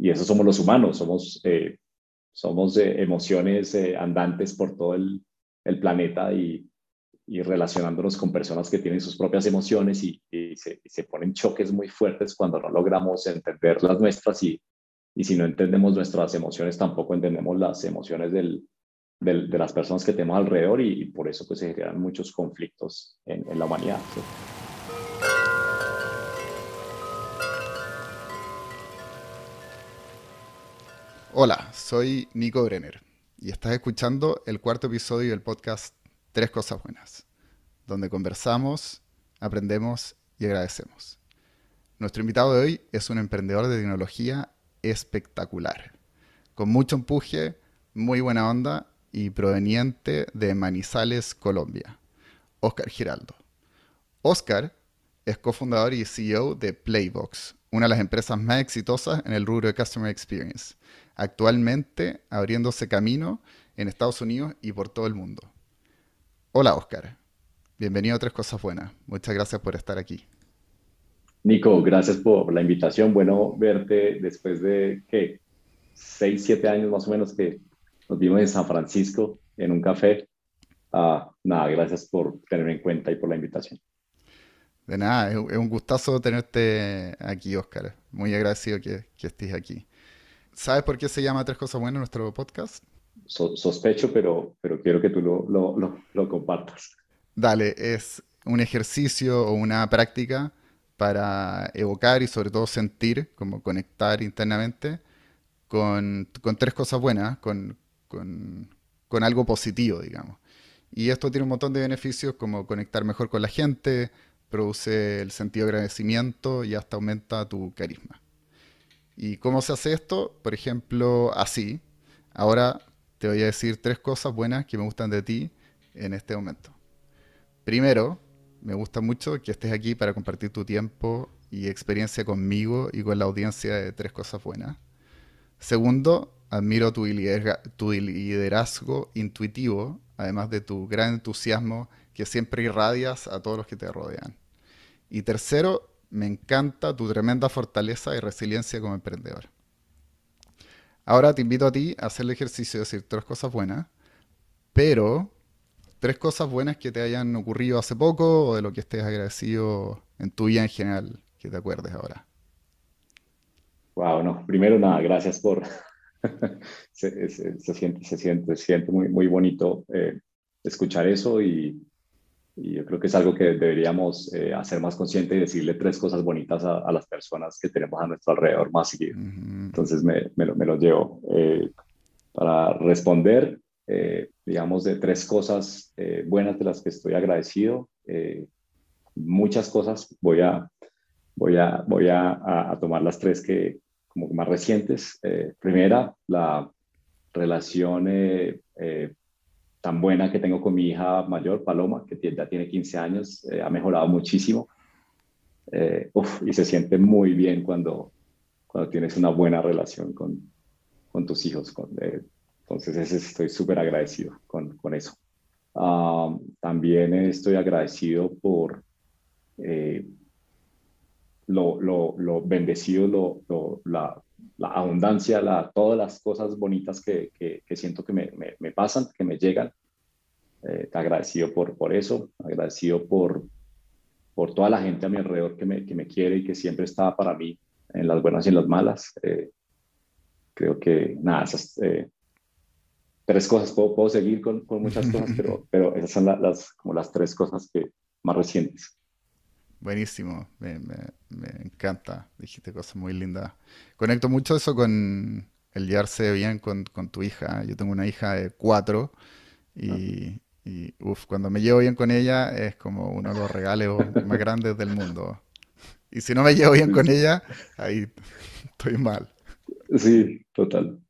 y eso somos los humanos, somos, eh, somos emociones andantes por todo el, el planeta y, y, relacionándonos con personas que tienen sus propias emociones y, se, se, ponen choques muy fuertes cuando no logramos entender las nuestras y, y si no entendemos nuestras emociones tampoco entendemos las emociones del, de las personas que tenemos alrededor y, por eso pues se generan muchos conflictos en, la humanidad. Hola, soy Nico Brenner y estás escuchando el cuarto episodio del podcast Tres Cosas Buenas, donde conversamos, aprendemos y agradecemos. Nuestro invitado de hoy es un emprendedor de tecnología espectacular, con mucho empuje, muy buena onda y proveniente de Manizales, Colombia, Oscar Giraldo. Oscar es cofundador y CEO de Playbox, una de las empresas más exitosas en el rubro de Customer Experience, actualmente abriéndose camino en Estados Unidos y por todo el mundo. Hola Oscar, bienvenido a Tres Cosas Buenas, muchas gracias por estar aquí. Nico, gracias por la invitación, bueno verte después de, ¿qué? Seis, siete años más o menos que nos vimos en San Francisco en un café. Ah, nada, gracias por tenerme en cuenta y por la invitación. De nada, es, un gustazo tenerte aquí, Oscar. Muy agradecido que, estés aquí. ¿Sabes por qué se llama Tres Cosas Buenas nuestro podcast? sospecho, pero, pero quiero que tú lo, lo, lo, compartas. Dale, es un ejercicio o una práctica para evocar y sobre todo sentir, como conectar internamente con, con tres cosas buenas, con, con, algo positivo, digamos. Y esto tiene un montón de beneficios como conectar mejor con la gente, produce el sentido de agradecimiento y hasta aumenta tu carisma. ¿Y cómo se hace esto? Por ejemplo, así. Ahora te voy a decir tres cosas buenas que me gustan de ti en este momento. Primero, me gusta mucho que estés aquí para compartir tu tiempo y experiencia conmigo y con la audiencia de tres cosas buenas. Segundo, Admiro tu, liderazgo intuitivo, además de tu gran entusiasmo que siempre irradias a todos los que te rodean. Y tercero, me encanta tu tremenda fortaleza y resiliencia como emprendedor. Ahora te invito a ti a hacer el ejercicio de decir tres cosas buenas, pero tres cosas buenas que te hayan ocurrido hace poco o de lo que estés agradecido en tu vida en general, que te acuerdes ahora. Wow, no, primero nada, gracias por, se, siente, se siente, se siente muy, muy bonito eh, escuchar eso y, yo creo que es algo que deberíamos eh, hacer más consciente y decirle tres cosas bonitas a, las personas que tenemos a nuestro alrededor más seguido. Entonces me, me, lo, me, lo, llevo. Eh, para responder, digamos, de tres cosas buenas de las que estoy agradecido. muchas cosas, voy a, voy a, voy a, a tomar las tres que, como más recientes. Eh, primera, la relación eh, eh, tan buena que tengo con mi hija mayor, Paloma, que ya tiene 15 años, ha mejorado muchísimo. y se siente muy bien cuando, cuando tienes una buena relación con, con tus hijos. Con, entonces, estoy súper agradecido con, con eso. Ah, también estoy agradecido por lo, lo, lo bendecido, lo, la, la, abundancia, la, todas las cosas bonitas que, que, siento que me, me, pasan, que me llegan. Eh, agradecido por, por eso, agradecido por, por toda la gente a mi alrededor que me, que me quiere y que siempre está para mí en las buenas y en las malas. Eh, creo que, nada, esas eh, tres cosas, puedo, puedo seguir con, con, muchas cosas, pero, pero esas son las, como las tres cosas que, más recientes. Buenísimo, me, encanta, dijiste cosas muy lindas. Conecto mucho eso con el llevarse bien con, tu hija. Yo tengo una hija de cuatro y, cuando me llevo bien con ella es como uno de los regalos más grandes del mundo. Y si no me llevo bien con ella, ahí estoy mal. Sí, total.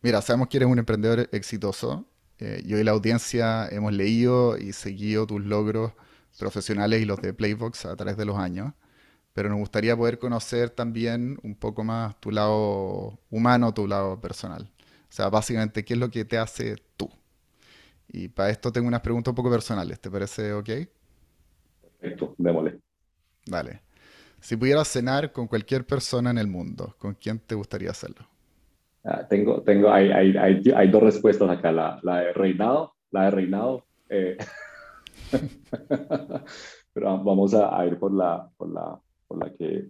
Mira, sabemos que eres un emprendedor exitoso. Eh, yo y la audiencia hemos leído y seguido tus logros profesionales y los de Playbox a través de los años, pero nos gustaría poder conocer también un poco más tu lado humano, tu lado personal. O sea, básicamente, ¿qué es lo que te hace tú? Y para esto tengo unas preguntas un poco personales, ¿te parece ok? Perfecto, démosle. Dale. Si pudieras cenar con cualquier persona en el mundo, ¿con quién te gustaría hacerlo? Ah, tengo, tengo, hay, hay, hay, hay, dos respuestas acá, la, la de reinado, la de reinado. Eh, pero vamos a, a, ir por la, por la, por la que,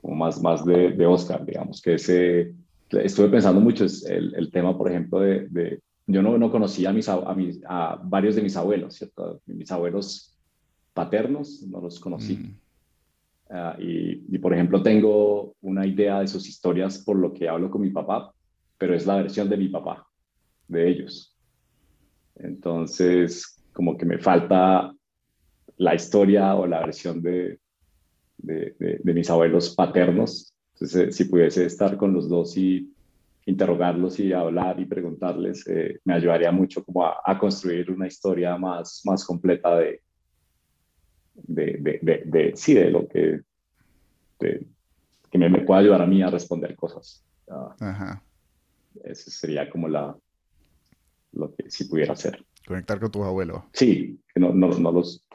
como más, más de, de Oscar, digamos, que ese, estuve pensando mucho, es el, el tema, por ejemplo, de, de yo no, no conocía a, mis, a, mis, a varios de mis abuelos, ¿cierto? Mis abuelos paternos, no los conocí. Mm. Uh, y, y, por ejemplo, tengo una idea de sus historias por lo que hablo con mi papá, pero es la versión de mi papá, de ellos. Entonces, como que me falta la historia o la versión de, de, de, de mis abuelos paternos. Entonces, eh, si pudiese estar con los dos y interrogarlos y hablar y preguntarles, eh, me ayudaría mucho como a, a, construir una historia más, más completa de, de, de, sí, de lo que, que me, me, pueda ayudar a mí a responder cosas. Uh, Ajá. Eso sería como la, lo que si pudiera hacer. Conectar con tus abuelos. Sí, no, no, no los,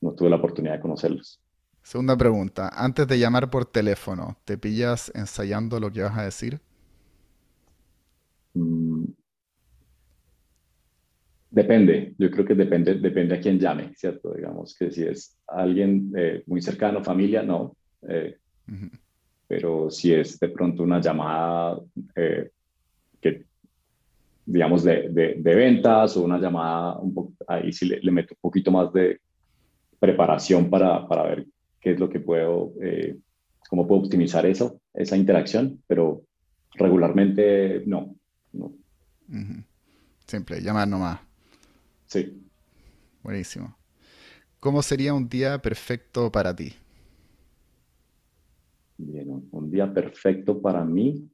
no tuve la oportunidad de conocerlos. Segunda pregunta. Antes de llamar por teléfono, ¿te pillas ensayando lo que vas a decir? Mm, Depende, yo creo que depende, depende a quién llame, ¿cierto? Digamos que si es alguien eh, muy cercano, familia, no. Eh, uh -huh. Pero si es de pronto una llamada eh, que, digamos, de, de, de, ventas o una llamada, un ahí sí le, le, meto un poquito más de preparación para, para ver qué es lo que puedo, eh, cómo puedo optimizar eso, esa interacción, pero regularmente no. no. Uh -huh. Simple, llamar nomás. Sí. Buenísimo. ¿Cómo sería un día perfecto para ti? Bien, un día perfecto para mí.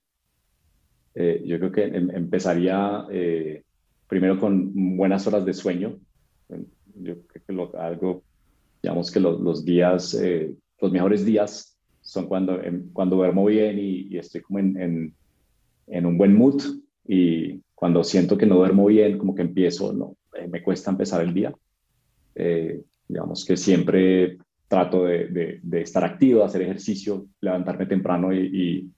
Eh, yo creo que em empezaría eh, primero con buenas horas de sueño. Yo creo que lo, algo, digamos que los, los días, eh, los mejores días son cuando, em, cuando duermo bien y, y estoy como en, en, en, un buen mood y cuando siento que no duermo bien, como que empiezo, no, eh, me cuesta empezar el día. Eh, digamos que siempre trato de, de, de, estar activo, hacer ejercicio, levantarme temprano y, y,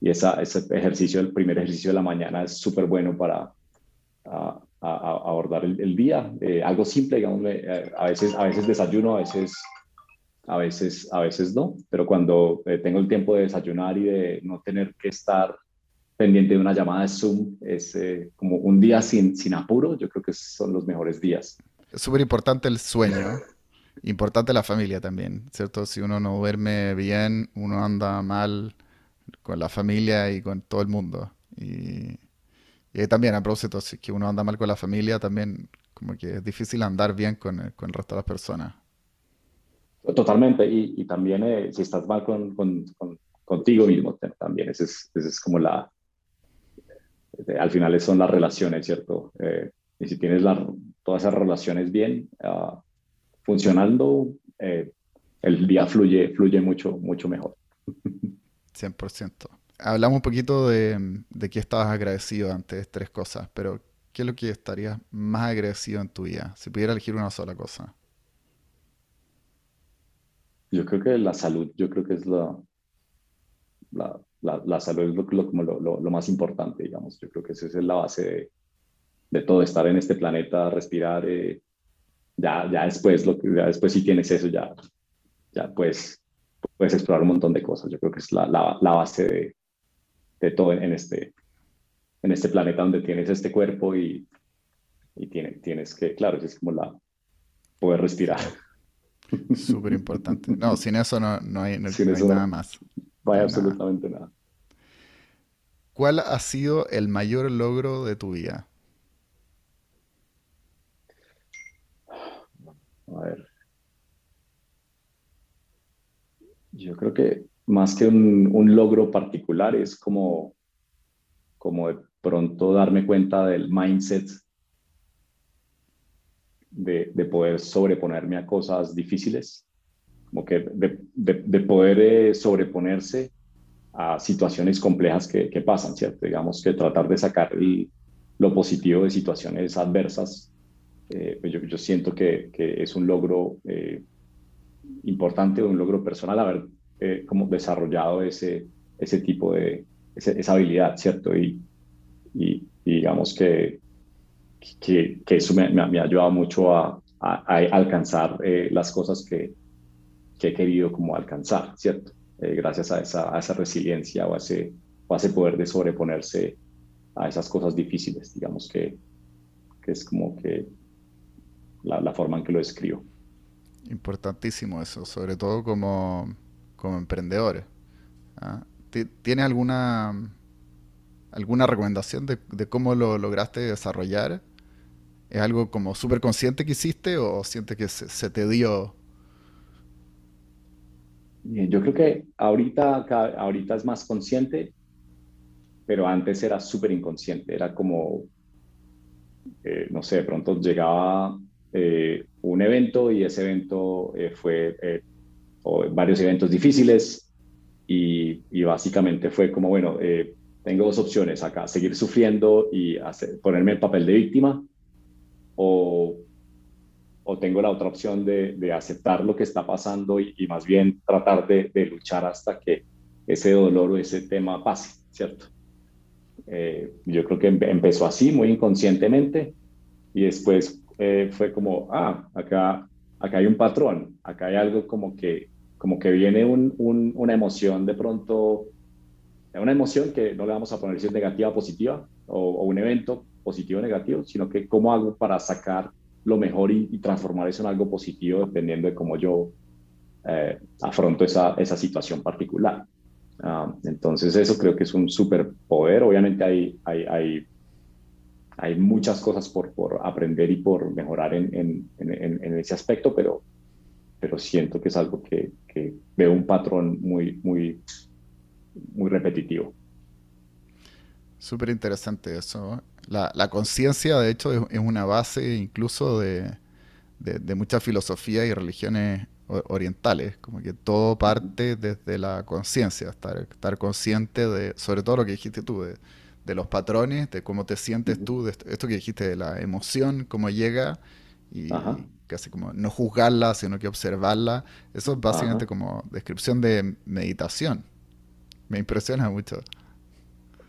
y ese ejercicio, el primer ejercicio de la mañana es súper bueno para abordar el, el día. Eh, algo simple, digamos, eh, a, veces, a veces desayuno, a veces, a veces, a veces no, pero cuando eh, tengo el tiempo de desayunar y de no tener que estar pendiente de una llamada de Zoom, es eh, como un día sin, sin apuro, yo creo que son los mejores días. Es súper importante el sueño, importante la familia también, ¿cierto? Si uno no duerme bien, uno anda mal con la familia y con todo el mundo. Y, y también, a propósito, si que uno anda mal con la familia, también como que es difícil andar bien con, con el resto de las personas. Totalmente, y, y también eh, si estás mal con, con, con, contigo mismo, también, esa es, esa es como la, al final son las relaciones, ¿cierto? Eh, y si tienes la, todas esas relaciones bien uh, funcionando, eh, el día fluye, fluye mucho, mucho mejor. 100%. Hablamos un poquito de, de qué estabas agradecido antes, tres cosas, pero ¿qué es lo que estarías más agradecido en tu vida? Si pudiera elegir una sola cosa. Yo creo que la salud, yo creo que es la, la, la, salud es lo, lo, lo, lo, más importante, digamos. Yo creo que esa es la base de, todo, estar en este planeta, respirar. Eh, ya, ya después, lo ya después si tienes eso, ya, ya puedes, puedes explorar un montón de cosas. Yo creo que es la, la, la base de, de todo en, en, este, en este planeta donde tienes este cuerpo y, y tiene, tienes que, claro, es como la poder respirar. Súper importante. No, sin eso no, no hay, no, no hay nada más. Vaya absolutamente nada. nada. ¿Cuál ha sido el mayor logro de tu vida? A ver. Yo creo que más que un, un, logro particular es como, como de pronto darme cuenta del mindset de, de poder sobreponerme a cosas difíciles como que de, de, de poder eh, sobreponerse a situaciones complejas que, que, pasan, ¿cierto? Digamos que tratar de sacar el, lo positivo de situaciones adversas, eh, pues yo, yo, siento que, que, es un logro eh, importante, un logro personal haber eh, como desarrollado ese, ese tipo de, esa habilidad, ¿cierto? Y, digamos que, que, eso me, me, ha ayudado mucho a, alcanzar eh, las cosas que, que, he querido como alcanzar, ¿cierto? Eh, gracias a esa, a esa resiliencia o a, ese, o ese poder de sobreponerse a esas cosas difíciles, digamos que, que es como que la, la forma en que lo describo. Importantísimo eso, sobre todo como, como emprendedores. ¿ah? ¿Tienes alguna, alguna recomendación de, de, cómo lo lograste desarrollar? ¿Es algo como súper consciente que hiciste o sientes que se, te dio? Yo creo que ahorita, ahorita es más consciente, pero antes era súper inconsciente. Era como, eh, no sé, de pronto llegaba eh, un evento y ese evento eh, fue o varios eventos difíciles y, básicamente fue como, bueno, tengo dos opciones acá, seguir sufriendo y ponerme el papel de víctima o, o tengo la otra opción de, aceptar lo que está pasando y, más bien tratar de, de, luchar hasta que ese dolor o ese tema pase, ¿cierto? Eh, yo creo que empezó así, muy inconscientemente, y después eh, fue como, ah, acá, acá hay un patrón, acá hay algo como que, como que viene un, un, una emoción de pronto, una emoción que no le vamos a poner si es negativa o positiva, o, un evento positivo o negativo, sino que cómo hago para sacar lo mejor y, transformar eso en algo positivo dependiendo de cómo yo eh, afronto esa, esa situación particular. Uh, entonces eso creo que es un superpoder. Obviamente hay, hay hay muchas cosas por, por aprender y por mejorar en, en, en, ese aspecto, pero, pero siento que es algo que, que veo un patrón muy, muy, muy repetitivo. Súper interesante eso. La, la conciencia, de hecho, es, una base incluso de, de, de muchas filosofías y religiones orientales, como que todo parte desde la conciencia, estar, estar consciente de, sobre todo lo que dijiste tú, de, de los patrones, de cómo te sientes tú, de esto, que dijiste, de la emoción, cómo llega, y casi como no juzgarla, sino que observarla. Eso es básicamente como descripción de meditación. Me impresiona mucho.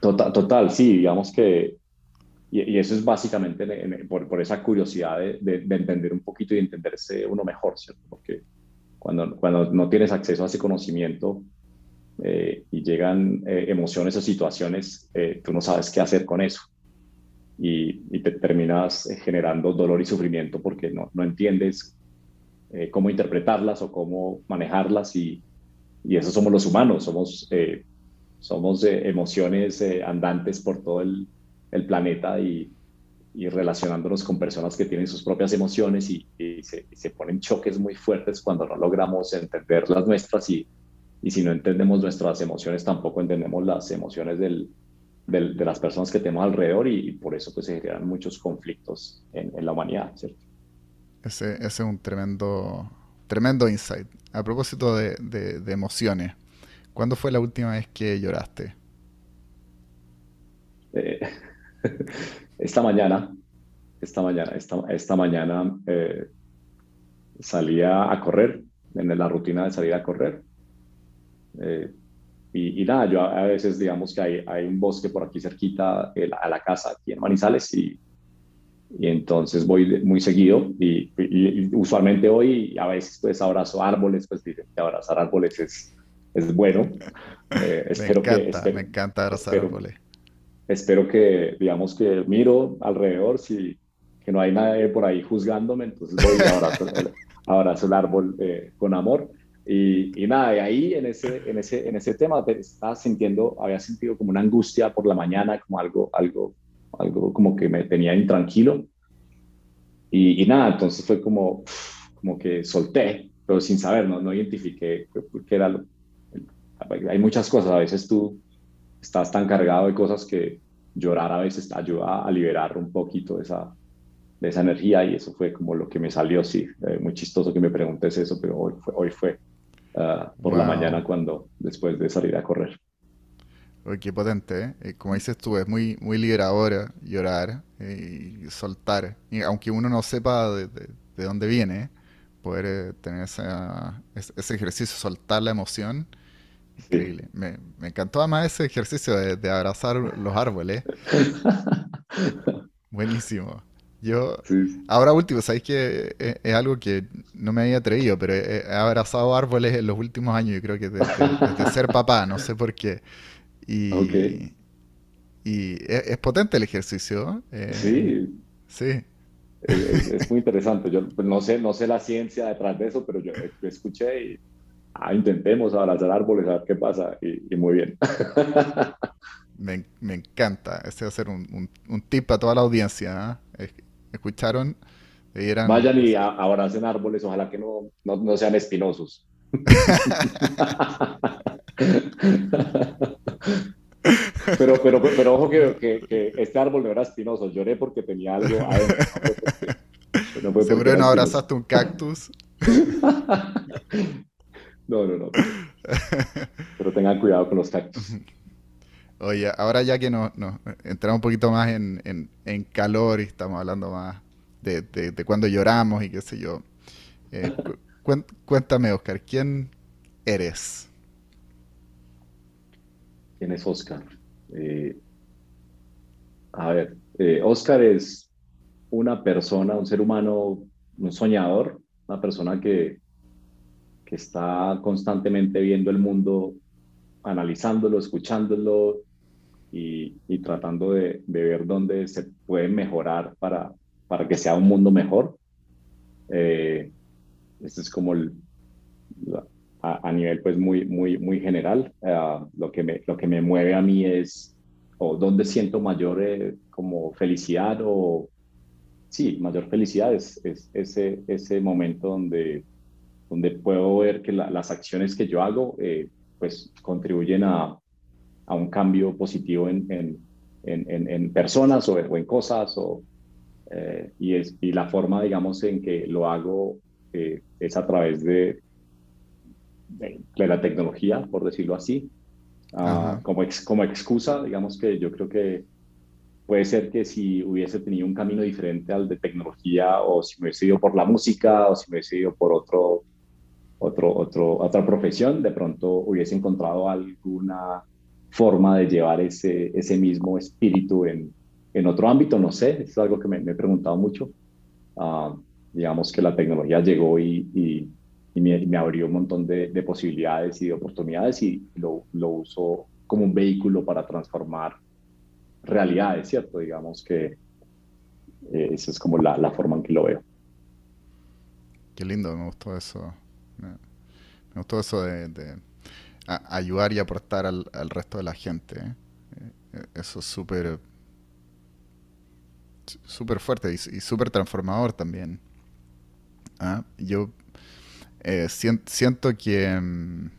Total, total sí, digamos que, y, eso es básicamente por, por, esa curiosidad de, de, entender un poquito y entenderse uno mejor, ¿cierto? Porque cuando, cuando no tienes acceso a ese conocimiento, eh, y llegan eh, emociones o situaciones, eh, tú no sabes qué hacer con eso. Y, te terminas generando dolor y sufrimiento porque no, no entiendes cómo interpretarlas o cómo manejarlas. Y, y eso somos los humanos, somos, somos emociones andantes por todo el, planeta y, y, relacionándonos con personas que tienen sus propias emociones y, se, se ponen choques muy fuertes cuando no logramos entender las nuestras y y si no entendemos nuestras emociones, tampoco entendemos las emociones del, del, de las personas que tenemos alrededor y, por eso pues, se generan muchos conflictos en, en la humanidad, ¿cierto? Ese, ese, es un tremendo, tremendo insight. A propósito de, de, de, emociones, ¿cuándo fue la última vez que lloraste? Eh, esta mañana, esta mañana, esta, esta mañana eh, salía a correr, en la rutina de salir a correr, eh, y, nada, yo a, veces digamos que hay, hay, un bosque por aquí cerquita a la casa, aquí en Manizales, y, y entonces voy muy seguido y, usualmente hoy a veces pues abrazo árboles, pues dicen que abrazar árboles es, es bueno. Eh, espero me encanta, que, me encanta abrazar árboles. Espero que, digamos que miro alrededor, si que no hay nadie por ahí juzgándome, entonces voy y abrazo, abrazo el árbol eh, con amor. Y, nada, y ahí en ese, en ese, en ese tema estaba sintiendo, había sentido como una angustia por la mañana, como algo, algo, algo como que me tenía intranquilo. Y, y nada, entonces fue como, como que solté, pero sin saber, no, no identifiqué qué era lo, hay muchas cosas, a veces tú estás tan cargado de cosas que llorar a veces ayuda a liberar un poquito de esa, de esa energía y eso fue como lo que me salió, sí, eh, muy chistoso que me preguntes eso, pero hoy fue, hoy fue Ah, por la mañana cuando después de salir a correr. Uy, qué potente, ¿eh? ¿eh? Como dices tú, es muy, muy liberador llorar y soltar. Y aunque uno no sepa de, de, dónde viene, poder eh, tener ese ejercicio, soltar la emoción. Increíble. Me, encantó además ese ejercicio de, abrazar los árboles. Buenísimo. Yo, ahora último, sabéis que es, algo que no me había atrevido, pero he, abrazado árboles en los últimos años, yo creo que desde, ser papá, no sé por qué. Y, y es, potente el ejercicio. Eh, sí. Sí. Es, muy interesante. Yo pues, no, sé, no sé la ciencia detrás de eso, pero yo, escuché y ah, intentemos abrazar árboles a ver qué pasa. Y, muy bien. Me, me, encanta. Ese va a ser un, un, tip para toda la audiencia. ¿eh? ¿Escucharon? Vayan y abracen árboles, ojalá que no, no, no sean espinosos. Pero, pero, pero ojo que, que, este árbol no era espinoso. Lloré porque tenía algo adentro. No Seguro no abrazaste un cactus. no, no, no. Pero tengan cuidado con los cactus. Oye, ahora ya que nos, entramos un poquito más en, en, en, calor y estamos hablando más de, de, cuando lloramos y qué sé yo. Eh, cuéntame, Oscar, ¿quién eres? ¿Quién es Oscar? Eh, a ver, eh, Oscar es una persona, un ser humano, un soñador, una persona que, que está constantemente viendo el mundo, analizándolo, escuchándolo y, tratando de, ver dónde se puede mejorar para, para que sea un mundo mejor. Eh, este es como el, a, nivel pues muy, muy, muy general. Eh, lo, que me, lo que me mueve a mí es, o donde siento mayor eh, como felicidad o, sí, mayor felicidad es, es, ese, ese momento donde, donde puedo ver que las acciones que yo hago eh, pues contribuyen a, a, un cambio positivo en, en, en, en personas o, o, en cosas o, y, es, y la forma, digamos, en que lo hago es a través de, de, la tecnología, por decirlo así, ah, como, como excusa, digamos que yo creo que puede ser que si hubiese tenido un camino diferente al de tecnología o si me hubiese ido por la música o si me hubiese ido por otro, otro, otro, otra profesión, de pronto hubiese encontrado alguna forma de llevar ese, ese mismo espíritu en, en otro ámbito, no sé, es algo que me, he preguntado mucho. Ah, digamos que la tecnología llegó y y me, abrió un montón de, posibilidades y de oportunidades y lo, lo uso como un vehículo para transformar realidades, ¿cierto? Digamos que eh, esa es como la, la, forma en que lo veo. Qué lindo, me gustó eso. Me, gustó eso de, ayudar y aportar al, al resto de la gente. ¿eh? Eh, eso es súper súper fuerte y, y súper transformador también. ¿Ah? Yo eh, siento que, mm,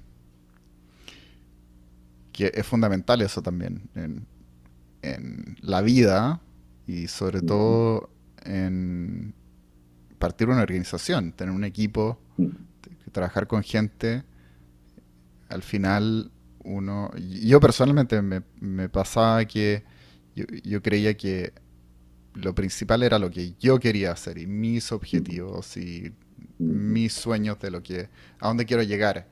que es fundamental eso también en, la vida y sobre todo en partir de una organización, tener un equipo, trabajar con gente. Al final, uno. Yo personalmente me, pasaba que yo, yo, creía que lo principal era lo que yo quería hacer y mis objetivos y mis sueños de lo que, a dónde quiero llegar.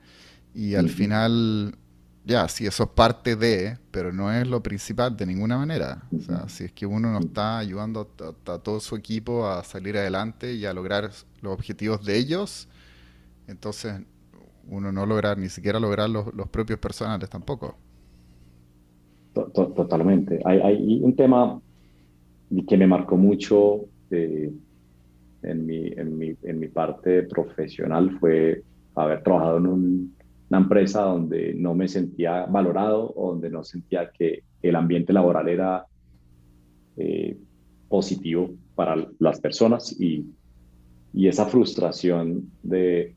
Y al final, ya, si eso es parte de, pero no es lo principal de ninguna manera. O sea, si es que uno no está ayudando a, todo su equipo a salir adelante y a lograr los objetivos de ellos, entonces uno no logra ni siquiera lograr los, propios personales tampoco. Totalmente. Hay, hay, un tema que me marcó mucho. Eh, en mi, en mi, en mi parte profesional fue haber trabajado en una empresa donde no me sentía valorado donde no sentía que el ambiente laboral era eh, positivo para las personas y, y esa frustración de,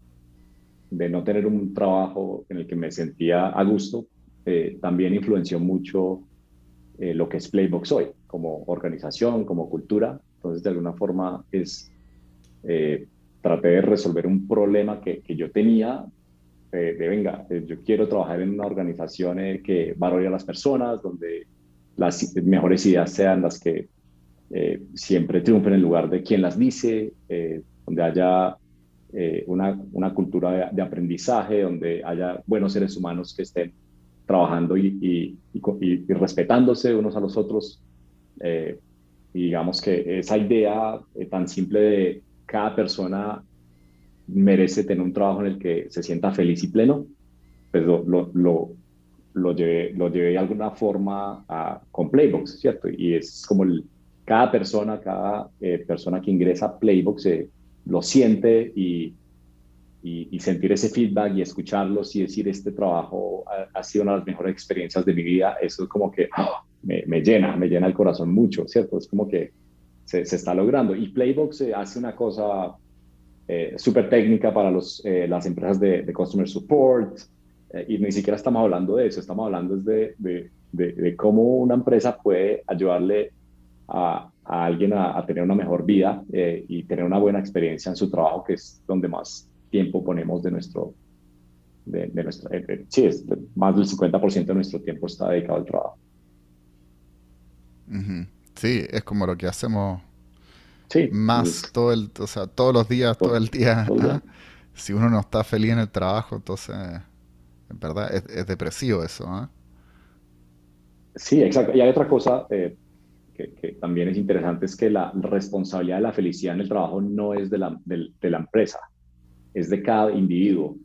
de, no tener un trabajo en el que me sentía a gusto eh, también influenció mucho eh, lo que es Playbox hoy, como organización, como cultura. Entonces, de alguna forma, es eh, traté de resolver un problema que, que yo tenía, eh, de venga, eh, yo quiero trabajar en una organización eh, que valore a las personas, donde las mejores ideas sean las que siempre triunfen en lugar de quien las dice, donde haya eh, una, una, cultura de, aprendizaje donde haya buenos seres humanos que estén trabajando y, y, respetándose unos a los otros. Eh, y digamos que esa idea eh, tan simple de cada persona merece tener un trabajo en el que se sienta feliz y pleno, pues lo, lo, lo, lo llevé, lo llevé de alguna forma a, con Playbox, ¿cierto? Y es como el, cada persona, cada persona que ingresa a Playbox lo siente y, sentir ese feedback y escucharlos y decir, este trabajo ha, sido una de las mejores experiencias de mi vida, eso es como que ¡ah! me, me, llena, me llena el corazón mucho, ¿cierto? Es como que se, está logrando. Y Playbox eh, hace una cosa eh, súper técnica para los, eh, las empresas de, de Customer Support, y ni siquiera estamos hablando de eso, estamos hablando de, de cómo una empresa puede ayudarle a, a alguien a, tener una mejor vida eh, y tener una buena experiencia en su trabajo, que es donde más tiempo ponemos de nuestro, de, nuestro, eh, eh, sí, es más del 50% de nuestro tiempo está dedicado al trabajo. Sí, es como lo que hacemos sí, más todo el, o sea, todos los días, todo, el día. Si uno no está feliz en el trabajo, entonces, en verdad, es, depresivo eso. ¿eh? Sí, exacto. Y hay otra cosa, que, también es interesante es que la responsabilidad de la felicidad en el trabajo no es de la, de, la empresa, es de cada individuo,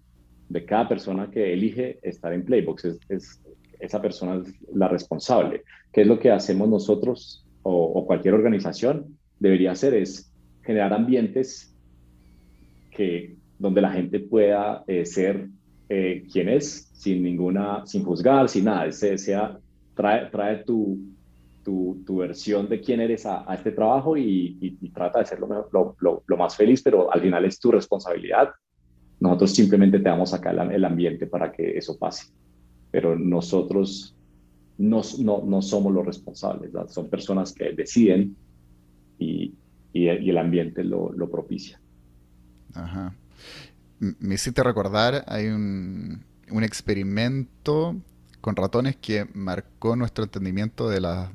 de cada persona que elige estar en Playbox. Es, esa persona es la responsable. ¿Qué es lo que hacemos nosotros o, cualquier organización debería hacer? Es generar ambientes que, donde la gente pueda eh, ser eh, quien es, sin ninguna, sin juzgar, sin nada. sea, trae, trae tu, tu, versión de quién eres a, este trabajo y, trata de ser lo, lo, más feliz, pero al final es tu responsabilidad. Nosotros simplemente te damos acá el, ambiente para que eso pase, pero nosotros no, no, no somos los responsables, son personas que deciden y, y, el ambiente lo, lo propicia. Ajá. Me hiciste recordar, hay un, un experimento con ratones que marcó nuestro entendimiento de la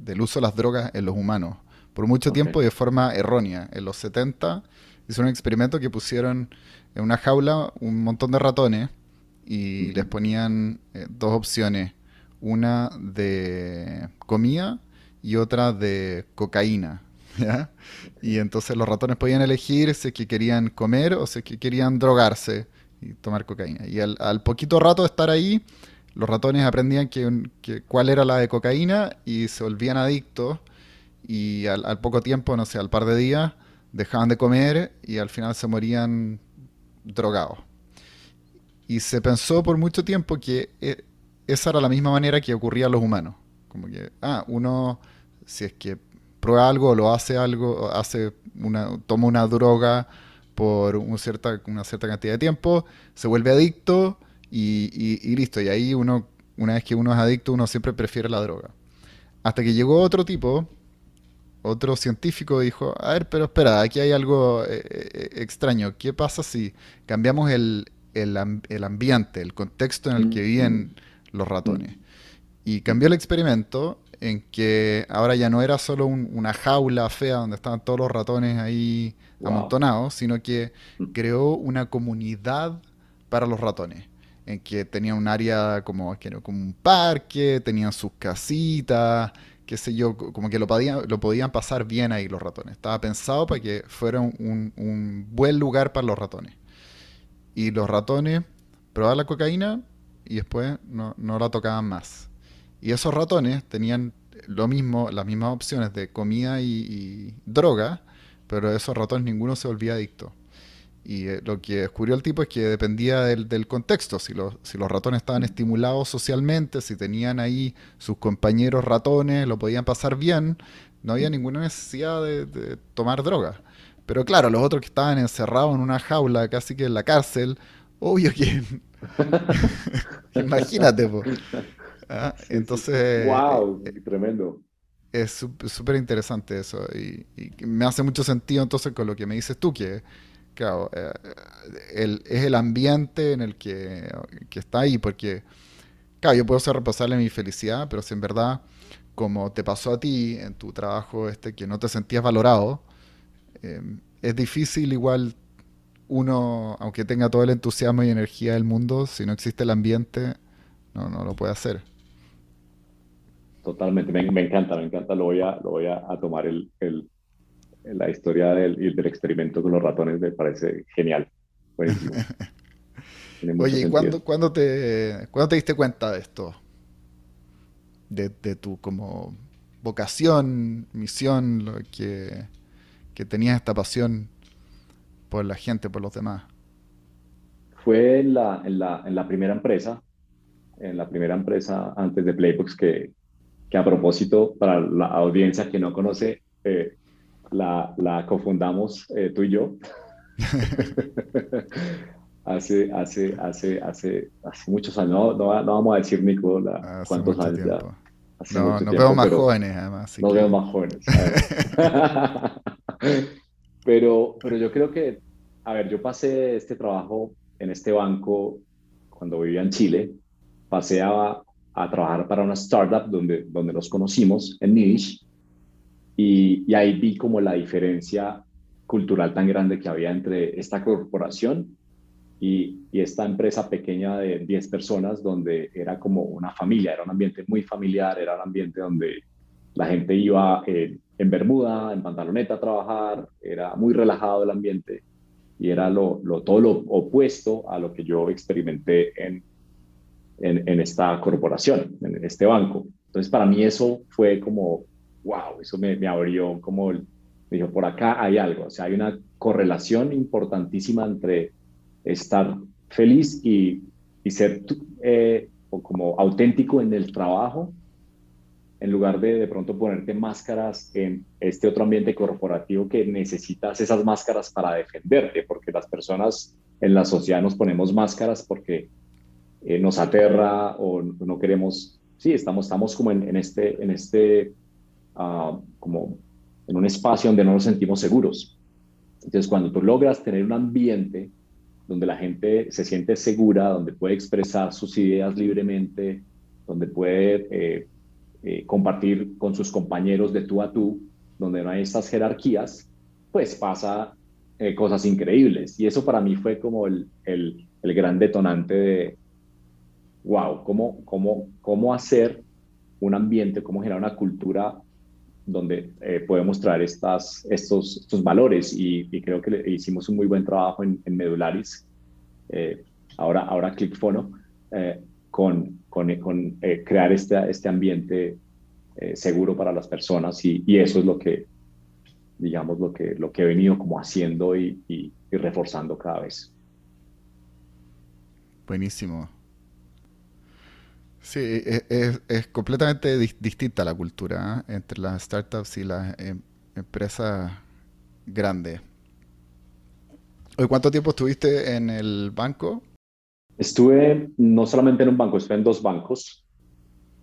del uso de las drogas en los humanos. Por mucho tiempo de forma errónea. En los 70 hicieron un experimento que pusieron en una jaula un montón de ratones y les ponían eh, dos opciones. Una de comida y otra de cocaína. Y entonces los ratones podían elegir si es que querían comer o si es que querían drogarse y tomar cocaína. Y al, al poquito rato de estar ahí, los ratones aprendían que, cuál era la de cocaína y se volvían adictos y al, poco tiempo, no sé, al par de días, dejaban de comer y al final se morían drogados. Y se pensó por mucho tiempo que eh, esa era la misma manera que ocurría a los humanos. Como que, ah, uno, si es que prueba algo o lo hace algo, hace una, toma una droga por cierta, una cierta cantidad de tiempo, se vuelve adicto y, listo. Y ahí uno, una vez que uno es adicto, uno siempre prefiere la droga. Hasta que llegó otro tipo, otro científico, dijo, a ver, pero espera, aquí hay algo eh, eh, extraño. ¿Qué pasa si cambiamos el, ambiente, el contexto en el que viven los ratones? Y cambió el experimento en que ahora ya no era solo una jaula fea donde estaban todos los ratones ahí amontonados, sino que creó una comunidad para los ratones en que tenían un área como, como un parque, tenían sus casitas, qué sé yo, como que lo podían, lo podían pasar bien ahí los ratones. Estaba pensado para que fuera un, buen lugar para los ratones. Y los ratones probaban la cocaína y después no, la tocaban más. Y esos ratones tenían lo mismo, las mismas opciones de comida y, y droga, pero esos ratones ninguno se volvía adicto. Y eh, lo que descubrió el tipo es que dependía del, contexto, si los, si los ratones estaban estimulados socialmente, si tenían ahí sus compañeros ratones, lo podían pasar bien, no había ninguna necesidad de, tomar droga. Pero claro, los otros que estaban encerrados en una jaula, casi que en la cárcel, obvio que... Imagínate, ¿Ah? Entonces... ¡Wow! Eh, tremendo. Es súper interesante eso y, y me hace mucho sentido entonces con lo que me dices tú, que claro, eh, es el ambiente en el que, está ahí, porque, claro, yo puedo ser responsable de mi felicidad, pero si en verdad, como te pasó a ti en tu trabajo este, que no te sentías valorado, eh, es difícil igual uno, aunque tenga todo el entusiasmo y energía del mundo, si no existe el ambiente, no, no lo puede hacer. Totalmente, me, encanta, me encanta, lo voy a, lo voy a, tomar el, el, la historia del, del experimento con los ratones, me parece genial. Oye, ¿y cuándo, te, ¿cuándo te diste cuenta de esto? De, de tu como vocación, misión, lo que, que tenías esta pasión por la gente, por los demás? Fue en la, en la, en la primera empresa, en la primera empresa antes de Playbooks, que, que a propósito, para la audiencia que no conoce, eh, la, la, cofundamos eh, tú y yo. hace, hace, hace, hace, hace muchos años, no, no, vamos a decir, Nico, cuántos años ya. no, nos vemos más jóvenes, además. Nos vemos más jóvenes. pero, pero yo creo que, a ver, yo pasé este trabajo en este banco cuando vivía en Chile, pasé a, a trabajar para una startup donde, donde nos conocimos en Niche y, y ahí vi como la diferencia cultural tan grande que había entre esta corporación y, y, esta empresa pequeña de 10 personas donde era como una familia, era un ambiente muy familiar, era un ambiente donde la gente iba eh, en Bermuda, en pantaloneta a trabajar, era muy relajado el ambiente y era lo, lo, todo lo opuesto a lo que yo experimenté en, en, en, esta corporación, en este banco. Entonces para mí eso fue como, wow, eso me, me abrió como, el, dijo, por acá hay algo, o sea, hay una correlación importantísima entre estar feliz y, y ser eh, como auténtico en el trabajo, en lugar de de pronto ponerte máscaras en este otro ambiente corporativo que necesitas esas máscaras para defenderte, porque las personas en la sociedad nos ponemos máscaras porque eh, nos aterra o no queremos, sí, estamos, estamos como en, este, en este, uh, como en un espacio donde no nos sentimos seguros. Entonces, cuando tú logras tener un ambiente donde la gente se siente segura, donde puede expresar sus ideas libremente, donde puede eh, eh, compartir con sus compañeros de tú a tú, donde no hay estas jerarquías, pues pasa eh, cosas increíbles. Y eso para mí fue como el, el, el gran detonante de, wow, ¿cómo, cómo, cómo hacer un ambiente, cómo generar una cultura donde eh, podemos traer estas, estos, estos valores y, creo que hicimos un muy buen trabajo en, Medularis, eh, ahora, ahora ClickFono, eh, con, con, con crear este, este ambiente seguro para las personas y, y, eso es lo que, digamos, lo que, lo que he venido como haciendo y, y reforzando cada vez. Buenísimo. Sí, e, es, completamente distinta la cultura ¿eh? entre las startups y las em, empresas grandes. ¿Cuánto tiempo estuviste en el banco? Estuve no solamente en un banco, estuve en dos bancos.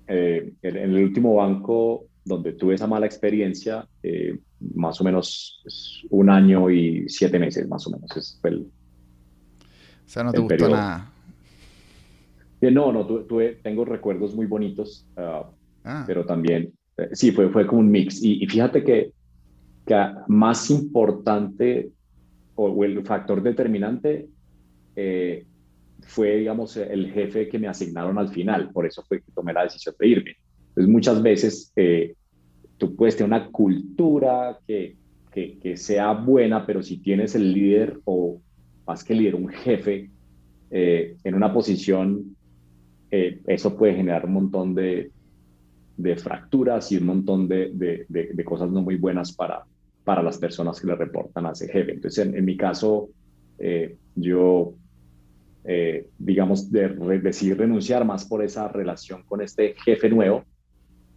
Eh, en el último banco donde tuve esa mala experiencia, eh, más o menos un año y siete meses, más o menos. Es el, o sea, no te gustó nada. No, no, tuve, tengo recuerdos muy bonitos, ah, ah. pero también, eh, sí, fue, fue como un mix. Y, fíjate que, que, más importante o, el factor determinante eh, fue, digamos, el jefe que me asignaron al final. Por eso fue que tomé la decisión de irme. Entonces, muchas veces eh, tú puedes tener una cultura que, que, que, sea buena, pero si tienes el líder o más que líder, un jefe en una posición eh, eso puede generar un montón de, de fracturas y un montón de, de, de, cosas no muy buenas para, para las personas que le reportan a ese jefe. Entonces, en, mi caso, eh, yo, eh, digamos, de, decidí renunciar más por esa relación con este jefe nuevo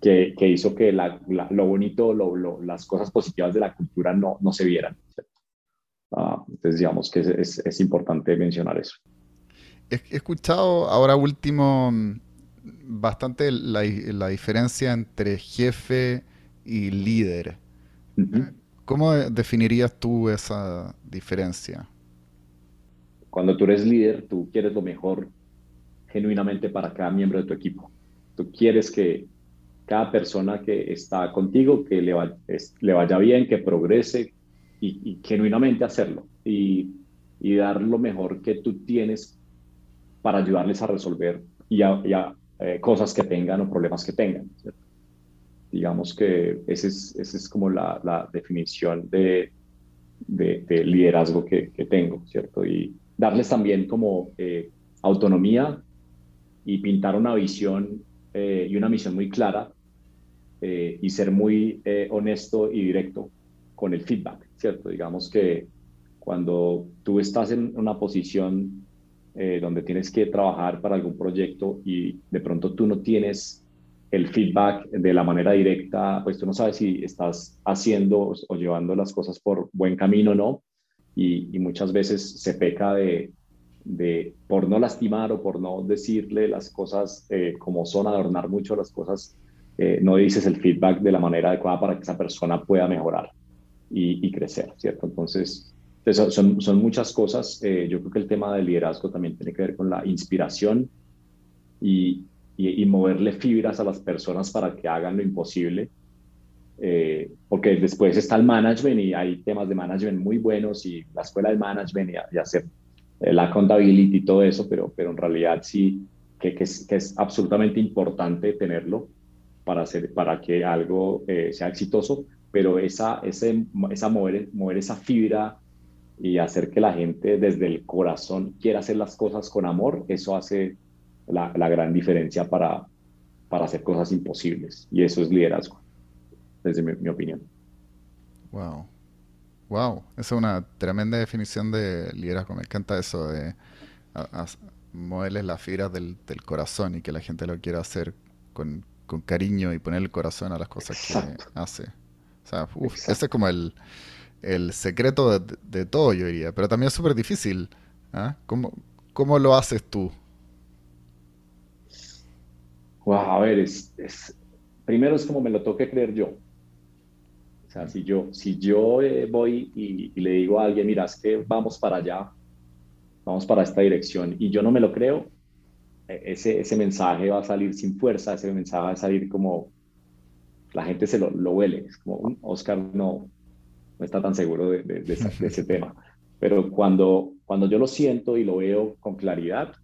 que, que hizo que la, lo bonito, lo, las cosas positivas de la cultura no, no se vieran. Ah, entonces, digamos que es, es importante mencionar eso he escuchado ahora último mm, bastante la, diferencia entre jefe y líder. ¿Cómo definirías tú esa diferencia? Cuando tú eres líder, tú quieres lo mejor genuinamente para cada miembro de tu equipo. Tú quieres que cada persona que está contigo, que le, le vaya bien, que progrese y, y genuinamente hacerlo. Y y dar lo mejor que tú tienes para ayudarles a resolver ya eh, cosas que tengan o problemas que tengan. Digamos que esa es, ese es como la, definición de, de, liderazgo que, que, tengo, ¿cierto? Y darles también como eh, autonomía y pintar una visión eh, y una misión muy clara y ser muy honesto y directo con el feedback, ¿cierto? Digamos que cuando tú estás en una posición eh, donde tienes que trabajar para algún proyecto y de pronto tú no tienes el feedback de la manera directa, pues tú no sabes si estás haciendo o llevando las cosas por buen camino o no. Y, muchas veces se peca de, por no lastimar o por no decirle las cosas eh, como son, adornar mucho las cosas, eh, no dices el feedback de la manera adecuada para que esa persona pueda mejorar y, y crecer, ¿cierto? Entonces, entonces, son, son muchas cosas. Eh, yo creo que el tema del liderazgo también tiene que ver con la inspiración y, y, moverle fibras a las personas para que hagan lo imposible. Eh, porque después está el management y hay temas de management muy buenos y la escuela de management y, hacer eh, la accountability y todo eso, pero, pero en realidad sí que, que, es, que es, absolutamente importante tenerlo para, hacer, para que algo sea exitoso, pero esa, ese, esa mover, mover esa fibra y hacer que la gente desde el corazón quiera hacer las cosas con amor, eso hace la, la gran diferencia para, para hacer cosas imposibles. Y eso es liderazgo, desde mi, opinión. Wow. Wow, esa es una tremenda definición de liderazgo. Me encanta eso de moverles las fibras del, del, corazón y que la gente lo quiera hacer con, con cariño y poner el corazón a las cosas que hace. O sea, ese es como el, el secreto de, todo, yo diría. Pero también es súper difícil. ¿ah? ¿Cómo, lo haces tú? a ver, es, primero es como me lo toque creer yo. O sea, si yo, si yo eh, voy y, le digo a alguien, mira, es que vamos para allá, vamos para esta dirección, y yo no me lo creo, e, ese, ese mensaje va a salir sin fuerza, ese mensaje va a salir como, la gente se lo, lo huele, es como, Oscar no, no está tan seguro de, ese tema. Pero cuando, cuando yo lo siento y lo veo con claridad,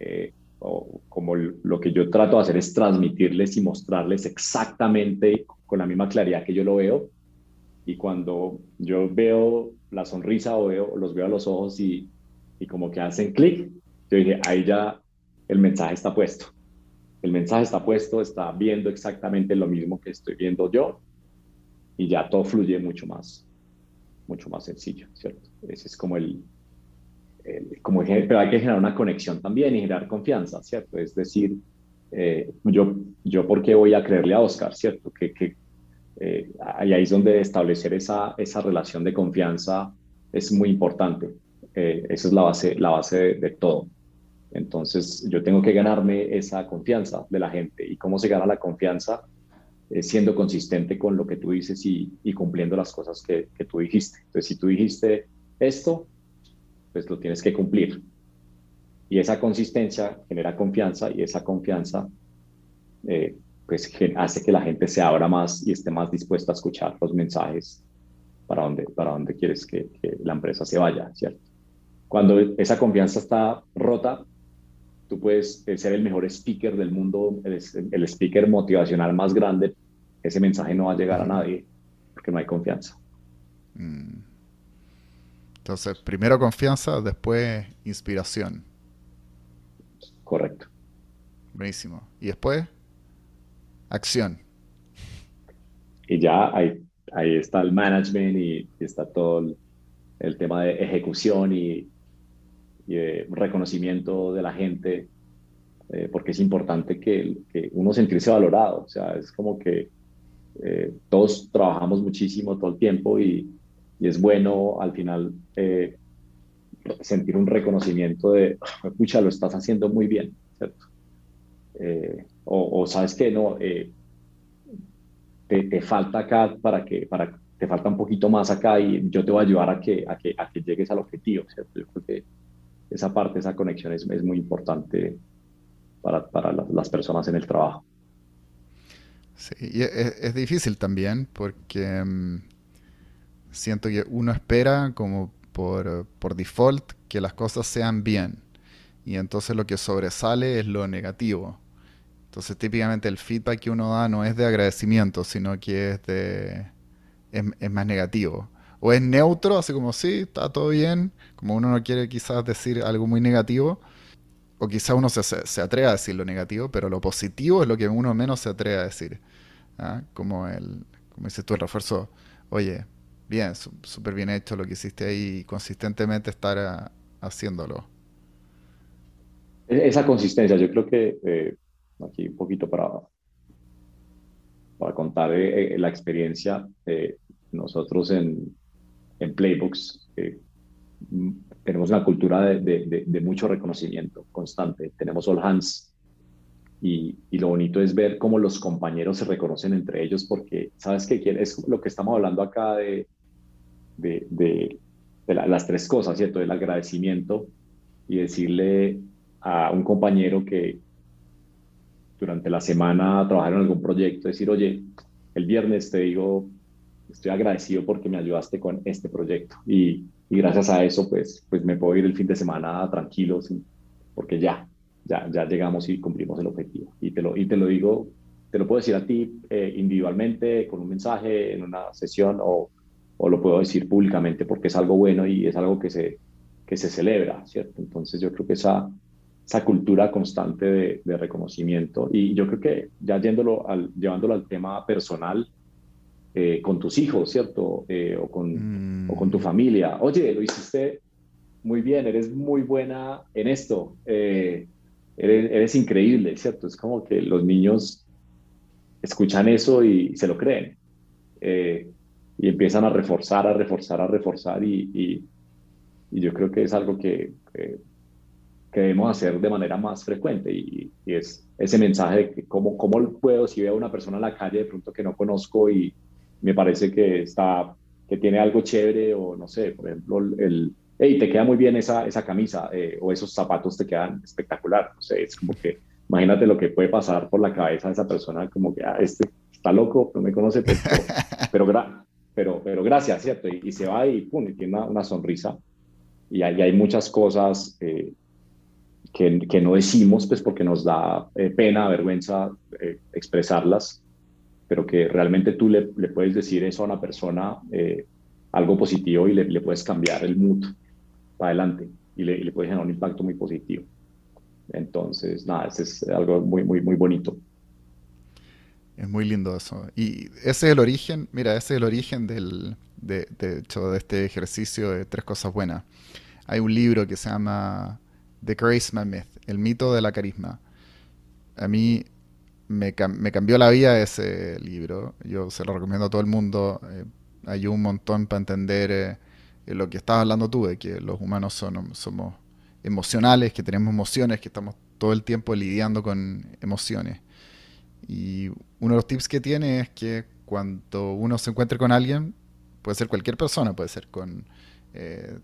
eh, o como lo que yo trato de hacer es transmitirles y mostrarles exactamente con la misma claridad que yo lo veo. Y cuando yo veo la sonrisa o veo, los veo a los ojos y, y como que hacen clic, yo dije, ahí ya el mensaje está puesto. El mensaje está puesto, está viendo exactamente lo mismo que estoy viendo yo y ya todo fluye mucho más, mucho más sencillo, ¿cierto? Ese es como el, como pero hay que generar una conexión también y generar confianza, ¿cierto? Es decir, eh, yo, yo por qué voy a creerle a Oscar, ¿cierto? Que, que eh, ahí es donde establecer esa, esa relación de confianza es muy importante. Eh, esa es la base, la base de, de, todo. Entonces, yo tengo que ganarme esa confianza de la gente. ¿Y cómo se gana la confianza? Eh, siendo consistente con lo que tú dices y, cumpliendo las cosas que, tú dijiste. Entonces, si tú dijiste esto, pues lo tienes que cumplir. Y esa consistencia genera confianza y esa confianza eh, pues hace que la gente se abra más y esté más dispuesta a escuchar los mensajes para donde, para quieres que, la empresa se vaya, ¿cierto? Cuando esa confianza está rota, tú puedes eh, ser el mejor speaker del mundo, el, speaker motivacional más grande, ese mensaje no va a llegar a nadie porque no hay confianza. Mm. Entonces, primero confianza, después inspiración. Correcto. Buenísimo. Y después, acción. Y ya ahí, ahí está el management y, está todo el tema de ejecución y, y reconocimiento de la gente, eh, porque es importante que, uno sentirse valorado. O sea, es como que eh, todos trabajamos muchísimo todo el tiempo y, es bueno al final eh, sentir un reconocimiento de, escucha, lo estás haciendo muy bien, ¿cierto? o, sabes que no, te, falta acá para que, para, te falta un poquito más acá y yo te voy a ayudar a que, a que, a que llegues al objetivo, ¿cierto? Yo creo que esa parte, esa conexión es, es muy importante para, para las personas en el trabajo. Sí, es, difícil también porque mm, siento que uno espera como por, por default que las cosas sean bien. Y entonces lo que sobresale es lo negativo. Entonces típicamente el feedback que uno da no es de agradecimiento, sino que es de es, más negativo. O es neutro, así como sí, está todo bien, como uno no quiere quizás decir algo muy negativo, o quizás uno se, se, atreve a decir lo negativo, pero lo positivo es lo que uno menos se atreve a decir. ¿ah? Como el, como dices tú, el refuerzo, oye, bien, súper bien hecho lo que hiciste ahí, consistentemente estar ah, haciéndolo. E-, esa consistencia, yo creo que eh, aquí un poquito para, para contar eh, eh, la experiencia, nosotros en, en Playbooks mm, tenemos una cultura de, de, mucho reconocimiento constante. Tenemos all hands y, y, lo bonito es ver cómo los compañeros se reconocen entre ellos porque, ¿sabes qué? Es lo que estamos hablando acá de, de, las tres cosas, ¿cierto? El agradecimiento y decirle a un compañero que durante la semana trabajaron en algún proyecto, decir, oye, el viernes te digo, estoy agradecido porque me ayudaste con este proyecto y, y gracias a eso, pues, pues me puedo ir el fin de semana tranquilo, porque ya, ya, ya llegamos y cumplimos el objetivo. Y te lo, y te lo digo, te lo puedo decir a ti eh, individualmente, con un mensaje, en una sesión o o lo puedo decir públicamente porque es algo bueno y es algo que se, que se celebra, ¿cierto? Entonces yo creo que esa, esa cultura constante de, de reconocimiento y yo creo que ya yéndolo al, llevándolo al tema personal, eh, con tus hijos, ¿cierto? Eh, o, con, o con tu mm. familia. Oye, lo hiciste muy bien, eres muy buena en esto, eh, eres, eres, increíble, ¿cierto? Es como que los niños escuchan eso y se lo creen y empiezan a reforzar, a reforzar, a reforzar y, y, yo creo que es algo que, que, debemos hacer de manera más frecuente y, es ese mensaje de que cómo, cómo puedo, si veo a una persona en la calle de pronto que no conozco y me parece que está, que tiene algo chévere o no sé, por ejemplo, el, hey, te queda muy bien esa, esa camisa eh, o esos zapatos te quedan espectacular, no sé, es como que imagínate lo que puede pasar por la cabeza de esa persona, como que, ah, este está loco, no me conoce, pero, pero, pero, pero gracias, ¿cierto? Y, se va y, pum, y tiene una, sonrisa. Y ahí hay muchas cosas eh, que, que, no decimos, pues porque nos da eh, pena, vergüenza eh, expresarlas, pero que realmente tú le, puedes decir eso a una persona, algo positivo, y le, puedes cambiar el mood para adelante y le, puedes generar un impacto muy positivo. Entonces, nada, eso es algo muy, muy, muy bonito. Es muy lindo eso. Y ese es el origen, mira, ese es el origen del, de, hecho, de este ejercicio de tres cosas buenas. Hay un libro que se llama The Charisma Myth, el mito de la carisma. A mí me, cambió la vida ese libro. Yo se lo recomiendo a todo el mundo. Eh, hay un montón para entender eh, lo que estabas hablando tú, de que los humanos somos emocionales, que tenemos emociones, que estamos todo el tiempo lidiando con emociones. Y uno de los tips que tiene es que cuando uno se encuentre con alguien, puede ser cualquier persona, puede ser con eh,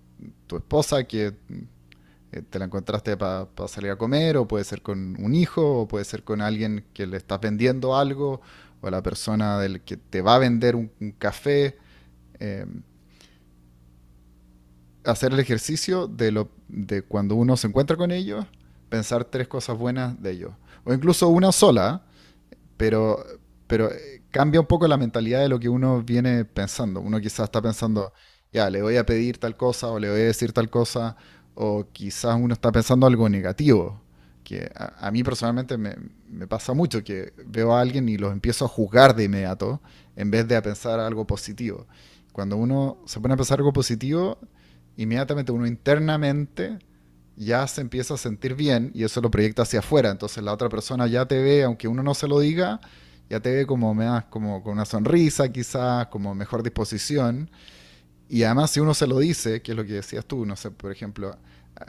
tu esposa que te la encontraste para salir a comer, o puede ser con un hijo, o puede ser con alguien que le estás vendiendo algo, o la persona del que te va a vender un, café. Em, hacer el ejercicio de, lo, de cuando uno se encuentra con ellos, pensar tres cosas buenas de ellos. O incluso una sola, pero, pero eh, cambia un poco la mentalidad de lo que uno viene pensando. Uno quizás está pensando, ya, le voy a pedir tal cosa o le voy a decir tal cosa, o quizás uno está pensando algo negativo, que a, mí personalmente me, me, pasa mucho, que veo a alguien y lo empiezo a juzgar de inmediato, en vez de a pensar algo positivo. Cuando uno se pone a pensar algo positivo, inmediatamente uno internamente ya se empieza a sentir bien y eso lo proyecta hacia afuera. Entonces la otra persona ya te ve, aunque uno no se lo diga, ya te ve como, como con una sonrisa quizás, como mejor disposición. Y además si uno se lo dice, que es lo que decías tú, no sé, por ejemplo,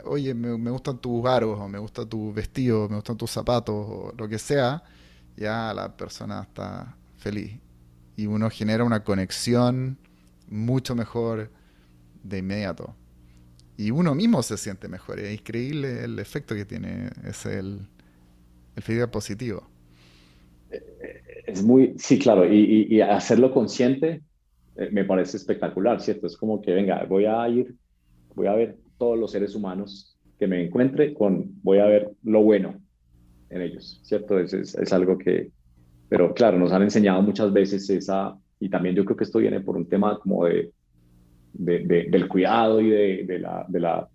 oye, me, gustan tus aros, o me gusta tu vestido, me gustan tus zapatos, o lo que sea, ya la persona está feliz. Y uno genera una conexión mucho mejor de inmediato y uno mismo se siente mejor. Es increíble el efecto que tiene es el, el feedback positivo. Eh, es muy, sí, claro, y, hacerlo consciente eh, me parece espectacular, ¿cierto? Es como que, venga, voy a ir voy a ver todos los seres humanos que me encuentre con, voy a ver lo bueno en ellos, ¿cierto? Es, es, algo que, pero claro, nos han enseñado muchas veces esa, y también yo creo que esto viene por un tema como de, de, del cuidado y de, la, de la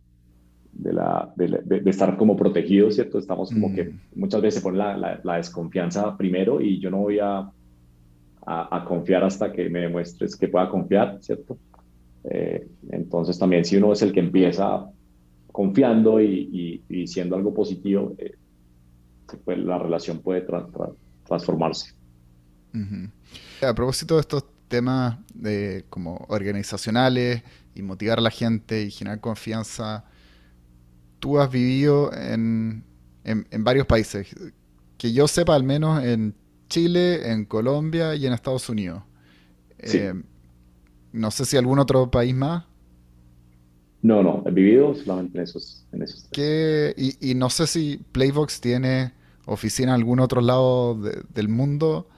de, la, de, estar como protegidos, ¿cierto? Estamos como que mm. muchas veces se pone la, la, desconfianza primero y yo no voy a, a, confiar hasta que me demuestres que pueda confiar, ¿cierto? Eh, entonces también si uno es el que empieza confiando y, y, siendo algo positivo, eh, la relación puede transformarse. A propósito de estos temas de, como organizacionales y motivar a la gente y generar confianza, tú has vivido en, en, varios países, que yo sepa al menos en Chile, en Colombia y en Estados Unidos. Eh, no sé si algún otro país más. No, no, he vivido solamente en esos. En esos y, y, no sé si Playbox tiene oficina en algún otro lado del mundo,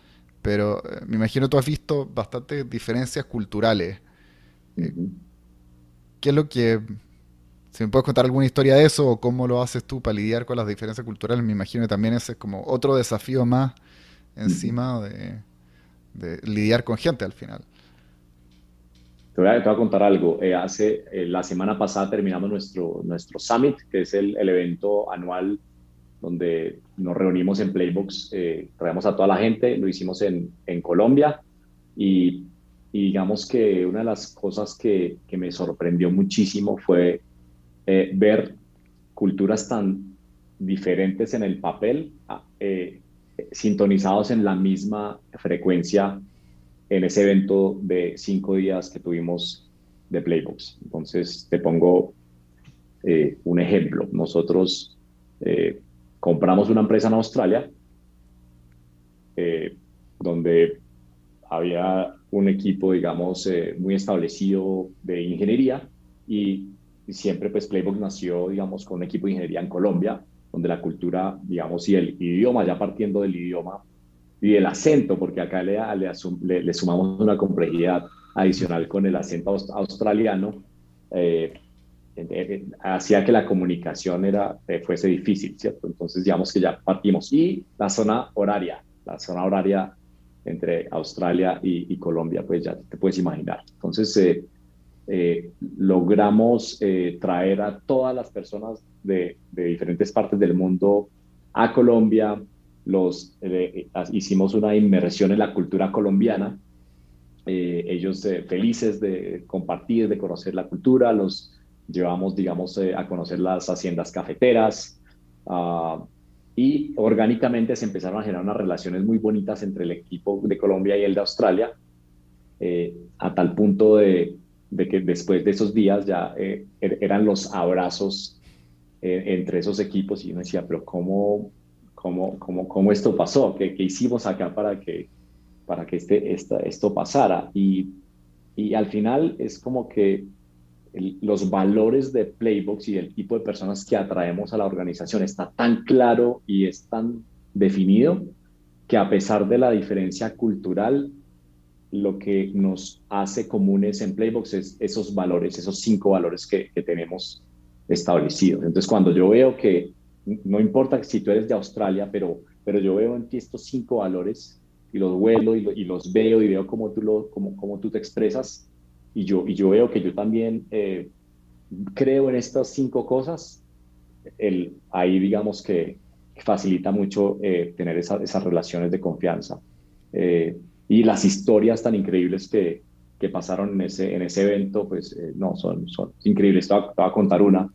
pero eh, me imagino tú has visto bastantes diferencias culturales. Eh, ¿Qué es lo que... Si me puedes contar alguna historia de eso o cómo lo haces tú para lidiar con las diferencias culturales, me imagino que también ese es como otro desafío más encima de, lidiar con gente al final. Te voy a, contar algo. Eh, hace la semana pasada terminamos nuestro, nuestro summit, que es el, evento anual donde nos reunimos en Playbox, eh, traemos a toda la gente, lo hicimos en, en Colombia y, digamos que una de las cosas que, que me sorprendió muchísimo fue eh, ver culturas tan diferentes en el papel, ah, eh, sintonizados en la misma frecuencia en ese evento de cinco días que tuvimos de Playbox. Entonces, te pongo un ejemplo. Nosotros compramos una empresa en Australia eh, donde había un equipo, digamos, eh, muy establecido de ingeniería y, siempre pues Playbook nació, digamos, con un equipo de ingeniería en Colombia, donde la cultura, digamos, y el idioma, ya partiendo del idioma y del acento, porque acá le, le, sumamos una complejidad adicional con el acento australiano, eh, hacía que la comunicación era, eh, fuese difícil, ¿cierto? Entonces, digamos que ya partimos. Y la zona horaria, la zona horaria entre Australia y, Colombia, pues ya te puedes imaginar. Entonces, eh, eh, logramos traer a todas las personas de, diferentes partes del mundo a Colombia, los, hicimos una inmersión en la cultura colombiana, ellos felices de compartir, de conocer la cultura, los llevamos, digamos, eh, a conocer las haciendas cafeteras. Ah, y orgánicamente se empezaron a generar unas relaciones muy bonitas entre el equipo de Colombia y el de Australia, eh, a tal punto de, que después de esos días ya eh, er, eran los abrazos entre esos equipos y uno decía, pero ¿cómo, cómo, cómo, cómo esto pasó? ¿Qué, ¿Qué, hicimos acá para que, para que este, esto pasara? Y, y al final es como que los valores de Playbox y el tipo de personas que atraemos a la organización está tan claro y es tan definido que a pesar de la diferencia cultural, lo que nos hace comunes en Playbox es esos valores, esos cinco valores que, tenemos establecidos. Entonces, cuando yo veo que, no importa si tú eres de Australia, pero, pero yo veo en ti estos cinco valores y los vuelo y, los veo y veo cómo tú, lo, cómo, cómo tú te expresas, y yo, y yo veo que yo también eh, creo en estas cinco cosas, el, ahí digamos que facilita mucho eh, tener esas relaciones de confianza. Eh, y las historias tan increíbles que, que, pasaron en ese, en ese evento, pues no, son, son increíbles. Te voy, a, contar una.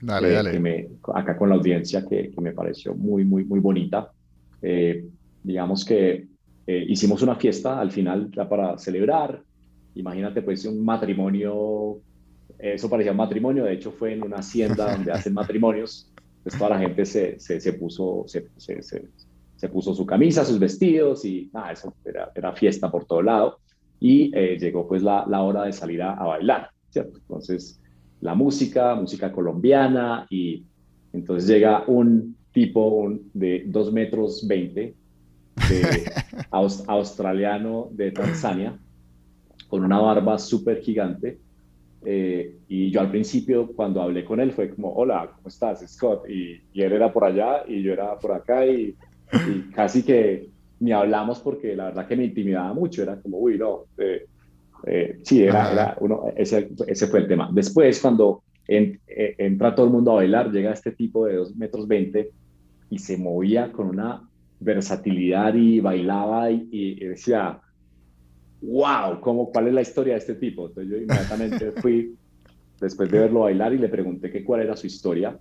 Dale, dale. Que me, acá con la audiencia que, que, me pareció muy, muy, muy bonita. digamos que hicimos una fiesta al final ya para celebrar Imagínate pues un matrimonio, eso parecía un matrimonio, de hecho fue en una hacienda donde hacen matrimonios, pues toda la gente se, se, puso, se, se, puso su camisa, sus vestidos y nada, eso era, era fiesta por todo lado y eh, llegó pues la, la, hora de salir a, bailar, ¿cierto? Entonces la música, música colombiana y entonces llega un tipo de 2 metros 20 de australiano de Tanzania con una barba súper gigante Eh, y yo al principio, cuando hablé con él, fue como, hola, ¿cómo estás, Scott? Y, y él era por allá y yo era por acá y, y, casi que ni hablamos porque la verdad que me intimidaba mucho, era como, uy, no. Eh, eh, sí, era, era uno, ese, ese, fue el tema. Después, cuando en, entra todo el mundo a bailar, llega este tipo de 2 metros 20 y se movía con una versatilidad y bailaba y, y decía, wow, ¿cómo, ¿cuál es la historia de este tipo? Entonces yo inmediatamente fui, después de verlo bailar, y le pregunté que cuál era su historia.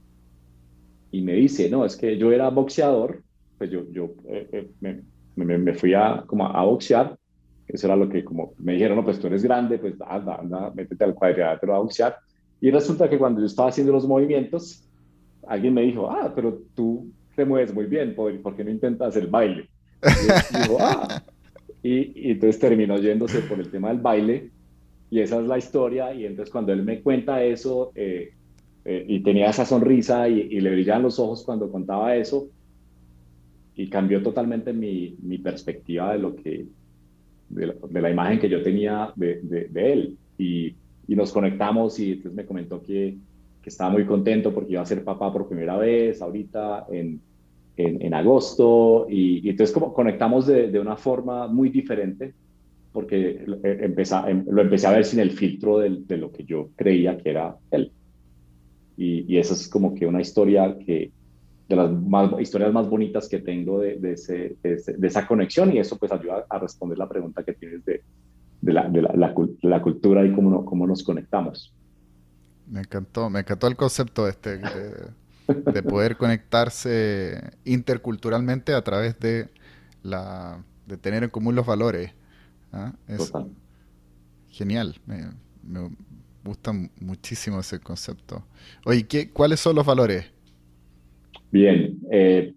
Y me dice, no, es que yo era boxeador, pues yo, yo eh, eh, me, me, me, fui a, como a boxear, eso era lo que como me dijeron, no, pues tú eres grande, pues anda, anda, métete al cuadrilátero a boxear. Y resulta que cuando yo estaba haciendo los movimientos, alguien me dijo, ah, pero tú te mueves muy bien, ¿por, qué no intentas el baile? Y yo digo, ah, y, entonces terminó yéndose por el tema del baile. Y esa es la historia. Y entonces cuando él me cuenta eso eh, eh, y tenía esa sonrisa y, le brillaban los ojos cuando contaba eso y cambió totalmente mi, mi perspectiva de lo que de la, imagen que yo tenía de, de, él y, y, nos conectamos y entonces me comentó que, que estaba muy contento porque iba a ser papá por primera vez ahorita en, en, agosto y, entonces como conectamos de, de, una forma muy diferente porque empecé, em, lo empecé a ver sin el filtro de, de lo que yo creía que era él. Y, y esa es como que una historia que, de las más, historias más bonitas que tengo de, de, ese, de, esa conexión y eso pues ayuda a responder la pregunta que tienes de, la, la, la, cultura y cómo, cómo nos conectamos. Me encantó, me encantó el concepto este de poder conectarse interculturalmente a través de la de tener en común los valores. ¿ah? Es genial. Me, gusta muchísimo ese concepto. Oye, ¿qué, ¿cuáles son los valores? Bien. Eh,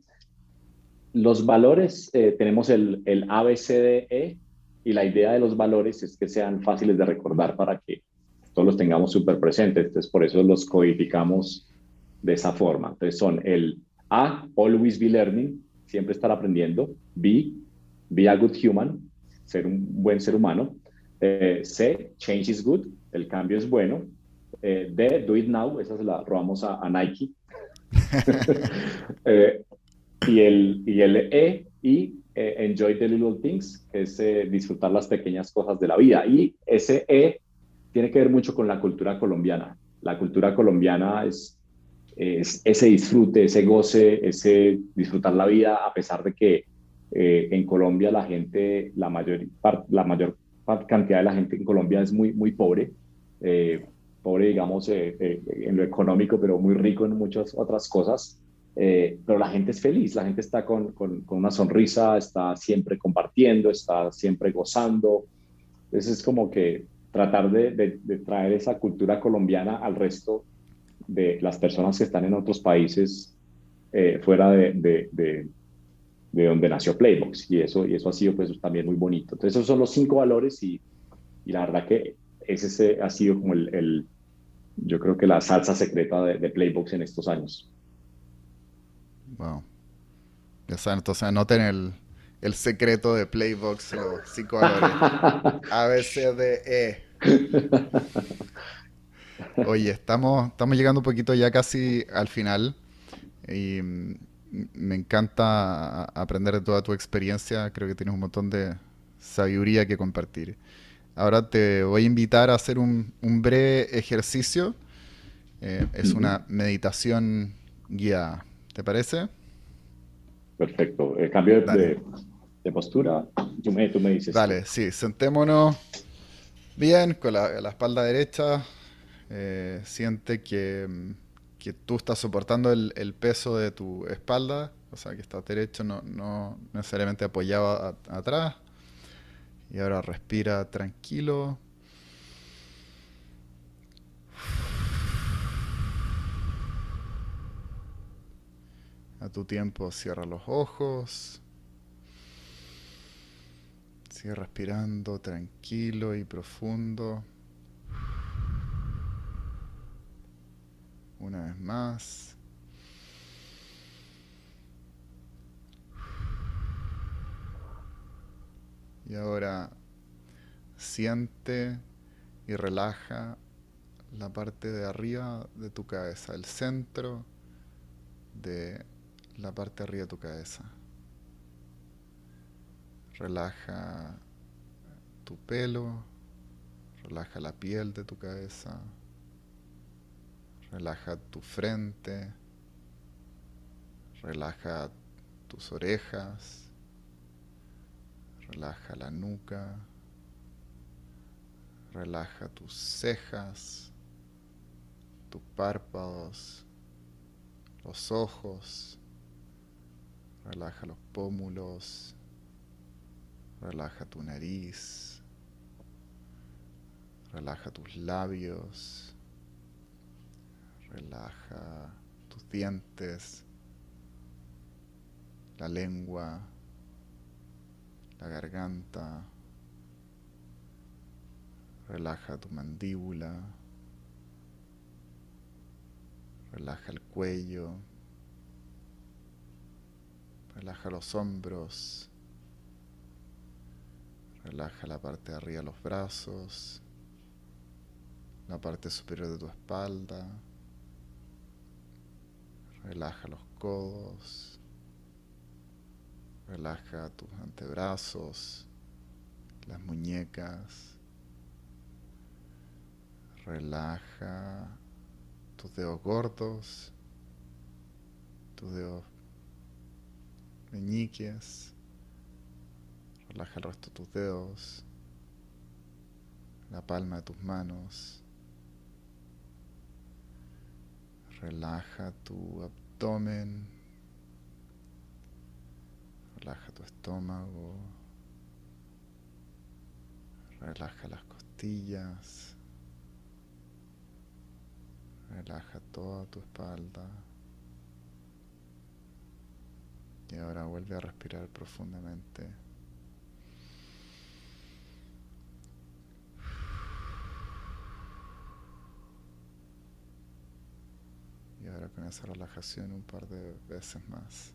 los valores, eh, tenemos el, el ABCDE y la idea de los valores es que sean fáciles de recordar para que todos los tengamos súper presentes. Entonces, por eso los codificamos de esa forma. Entonces son el A, always be learning, siempre estar aprendiendo. B, be a good human, ser un buen ser humano. Eh, C, change is good, el cambio es bueno. Eh, D, do it now, esa se la robamos a, Nike. Eh, y, el, y el E, y enjoy the little things, que es disfrutar las pequeñas cosas de la vida. Y ese E tiene que ver mucho con la cultura colombiana. La cultura colombiana es ese disfrute, ese goce, ese disfrutar la vida, a pesar de que eh, en Colombia la gente, la mayor, la mayor cantidad de la gente en Colombia es muy, muy pobre, eh, pobre digamos eh, en lo económico, pero muy rico en muchas otras cosas. pero la gente es feliz, la gente está con, con, con, una sonrisa, está siempre compartiendo, está siempre gozando. Entonces es como que tratar de, de, de traer esa cultura colombiana al resto de las personas que están en otros países eh, fuera de, de, de, donde nació Playbox. Y eso, y eso ha sido pues también muy bonito. Entonces esos son los cinco valores y, y la verdad que ese ha sido como el, el, yo creo que la salsa secreta de, Playbox en estos años. Wow. Ya saben, entonces anoten el, el secreto de Playbox, los cinco valores. A, B, C, D, E. Oye, estamos, estamos llegando un poquito ya casi al final y mm, me encanta aprender de toda tu experiencia. Creo que tienes un montón de sabiduría que compartir. Ahora te voy a invitar a hacer un, breve ejercicio. Eh, es una meditación guiada. ¿Te parece? Perfecto. El cambio de, postura, tú me, tú me, dices. Dale, sí, sentémonos bien, con la, la espalda derecha, eh, siente que, que, tú estás soportando el, el, peso de tu espalda, o sea, que estás derecho, no, no necesariamente apoyado atrás. Y ahora respira tranquilo. A tu tiempo cierra los ojos. Sigue respirando tranquilo y profundo. Una vez más. Y ahora siente y relaja la parte de arriba de tu cabeza, el centro de la parte de arriba de tu cabeza. Relaja tu pelo, relaja la piel de tu cabeza, relaja tu frente, relaja tus orejas, relaja la nuca, relaja tus cejas, tus párpados, los ojos, relaja los pómulos, relaja tu nariz, relaja tus labios, relaja tus dientes, la lengua, la garganta, relaja tu mandíbula, relaja el cuello, relaja los hombros, relaja la parte de arriba de los brazos, la parte superior de tu espalda, relaja los codos, Relaja tus antebrazos, las muñecas. Relaja tus dedos gordos, tus dedos meñiques. Relaja el resto de tus dedos, la palma de tus manos. Relaja tu abdomen, Relaja tu estómago. Relaja las costillas. Relaja toda tu espalda. Y ahora vuelve a respirar profundamente. Y ahora con esa relajación un par de veces más.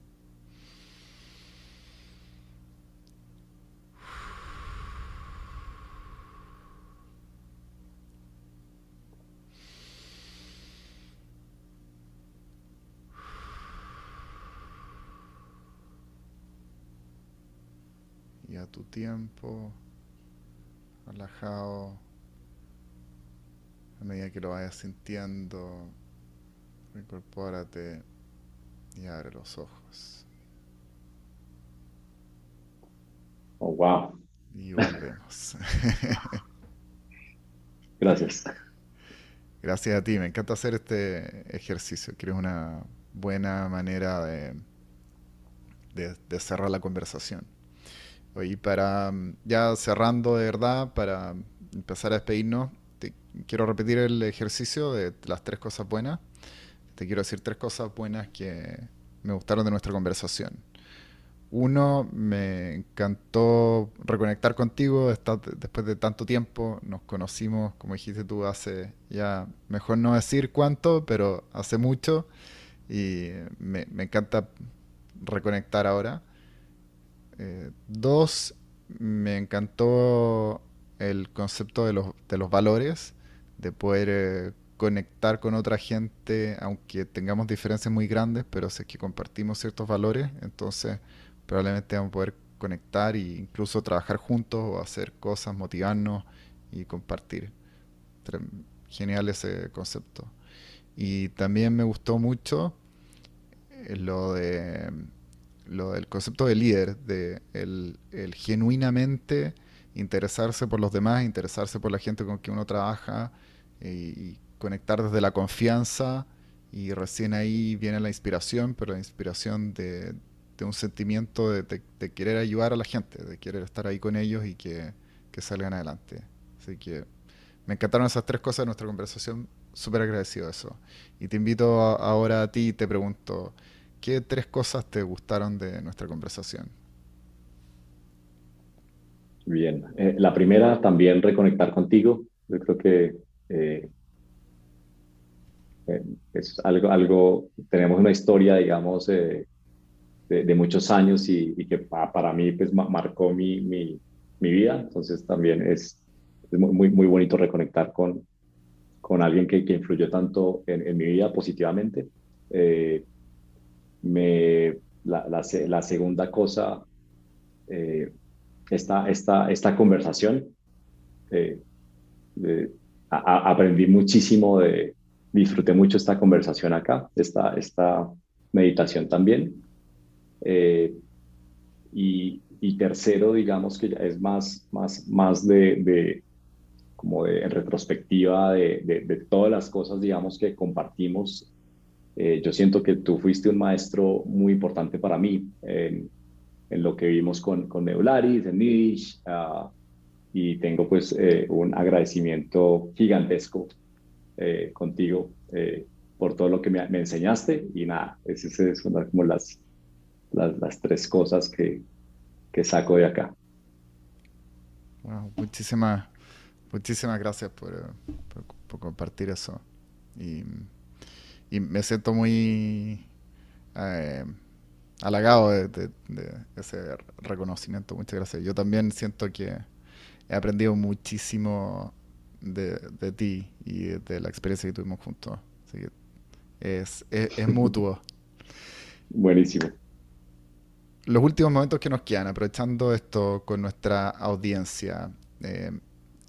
tu tiempo, relajado, a medida que lo vayas sintiendo, incorpórate y abre los ojos. Oh, wow. Y volvemos. Gracias. Gracias a ti, me encanta hacer este ejercicio, que es una buena manera de, de cerrar la conversación. Y para mm, ya cerrando de verdad, para empezar a despedirnos, te quiero repetir el ejercicio de las tres cosas buenas. Te quiero decir tres cosas buenas que me gustaron de nuestra conversación. Uno, me encantó reconectar contigo después de tanto tiempo. Nos conocimos, como dijiste tú, hace ya, mejor no decir cuánto, pero hace mucho. Y me, me encanta reconectar ahora. Eh, dos, me encantó el concepto de los, de los valores, de poder eh, conectar con otra gente, aunque tengamos diferencias muy grandes, pero es que compartimos ciertos valores, entonces probablemente vamos a poder conectar e incluso trabajar juntos o hacer cosas, motivarnos y compartir. Genial ese concepto. Y también me gustó mucho eh, lo de lo del concepto de líder, de el, genuinamente interesarse por los demás, interesarse por la gente con quien uno trabaja y, conectar desde la confianza y recién ahí viene la inspiración, pero la inspiración de, un sentimiento de, querer ayudar a la gente, de querer estar ahí con ellos y que, salgan adelante. Así que me encantaron esas tres cosas de nuestra conversación, súper agradecido de eso. Y te invito ahora a ti y te pregunto, ¿Qué tres cosas te gustaron de nuestra conversación? Bien, eh, la primera también reconectar contigo. Yo creo que eh, eh, es algo, algo, tenemos una historia, digamos, de, muchos años y, que para mí pues marcó mi, mi, vida. Entonces también es, es, muy, muy bonito reconectar con, con alguien que, que influyó tanto en, mi vida positivamente. Me, la, la, la, segunda cosa, eh, esta, esta, esta conversación, eh, aprendí muchísimo de, disfruté mucho esta conversación acá, esta, esta meditación también. Eh, y, y, tercero, digamos que ya es más, más, más de, de como de en retrospectiva de, de, de, todas las cosas, digamos, que compartimos. Eh, yo siento que tú fuiste un maestro muy importante para mí en, en lo que vimos con, con Neularis, en Nidish, uh, y tengo pues eh, un agradecimiento gigantesco eh, contigo eh, por todo lo que me, me, enseñaste y nada, esas son como las, las, las tres cosas que, que, saco de acá. Wow, muchísimas, muchísimas gracias por, por, por compartir eso. Y, y, me siento muy eh, halagado de, de, de, ese reconocimiento. Muchas gracias. Yo también siento que he aprendido muchísimo de, de, ti y de la experiencia que tuvimos juntos. Así que es, es, es mutuo. Buenísimo. Los últimos momentos que nos quedan, aprovechando esto con nuestra audiencia, eh,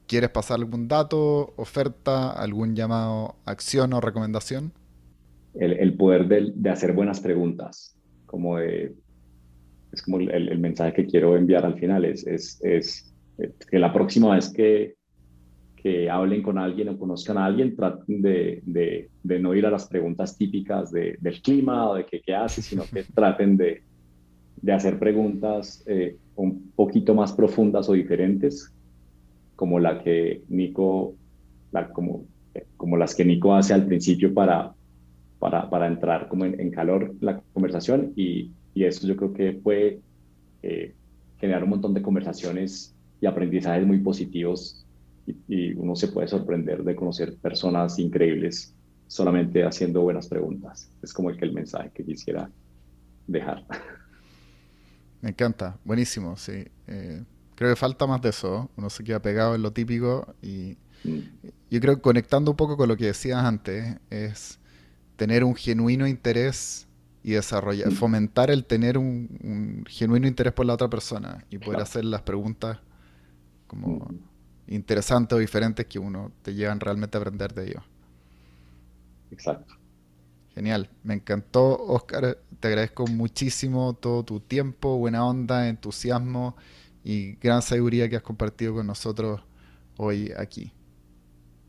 ¿quieres pasar algún dato, oferta, algún llamado, acción o recomendación? El, el poder de, de, hacer buenas preguntas, como de, es como el, el, mensaje que quiero enviar al final, es, es, es que la próxima vez que, que hablen con alguien o conozcan a alguien, traten de, de, de no ir a las preguntas típicas de, del clima o de qué, qué hace, sino que traten de, de hacer preguntas eh, un poquito más profundas o diferentes, como la que Nico, la, como, como las que Nico hace al principio para, para, para entrar como en, en, calor la conversación y, y, eso yo creo que puede eh, generar un montón de conversaciones y aprendizajes muy positivos y, y, uno se puede sorprender de conocer personas increíbles solamente haciendo buenas preguntas. Es como el, que el mensaje que quisiera dejar. Me encanta, buenísimo, sí. Eh, creo que falta más de eso, uno se queda pegado en lo típico y mm. yo creo que conectando un poco con lo que decías antes, es tener un genuino interés y desarrollar, mm. fomentar el tener un, un, genuino interés por la otra persona y poder claro. hacer las preguntas como mm. interesantes o diferentes que uno te llevan realmente a aprender de ellos. Exacto. Genial, me encantó, Oscar. Te agradezco muchísimo todo tu tiempo, buena onda, entusiasmo y gran sabiduría que has compartido con nosotros hoy aquí.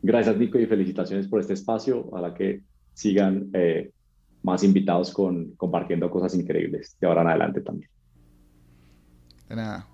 Gracias, Nico, y felicitaciones por este espacio. A la que sigan eh, más invitados con compartiendo cosas increíbles de ahora en adelante también. De nada.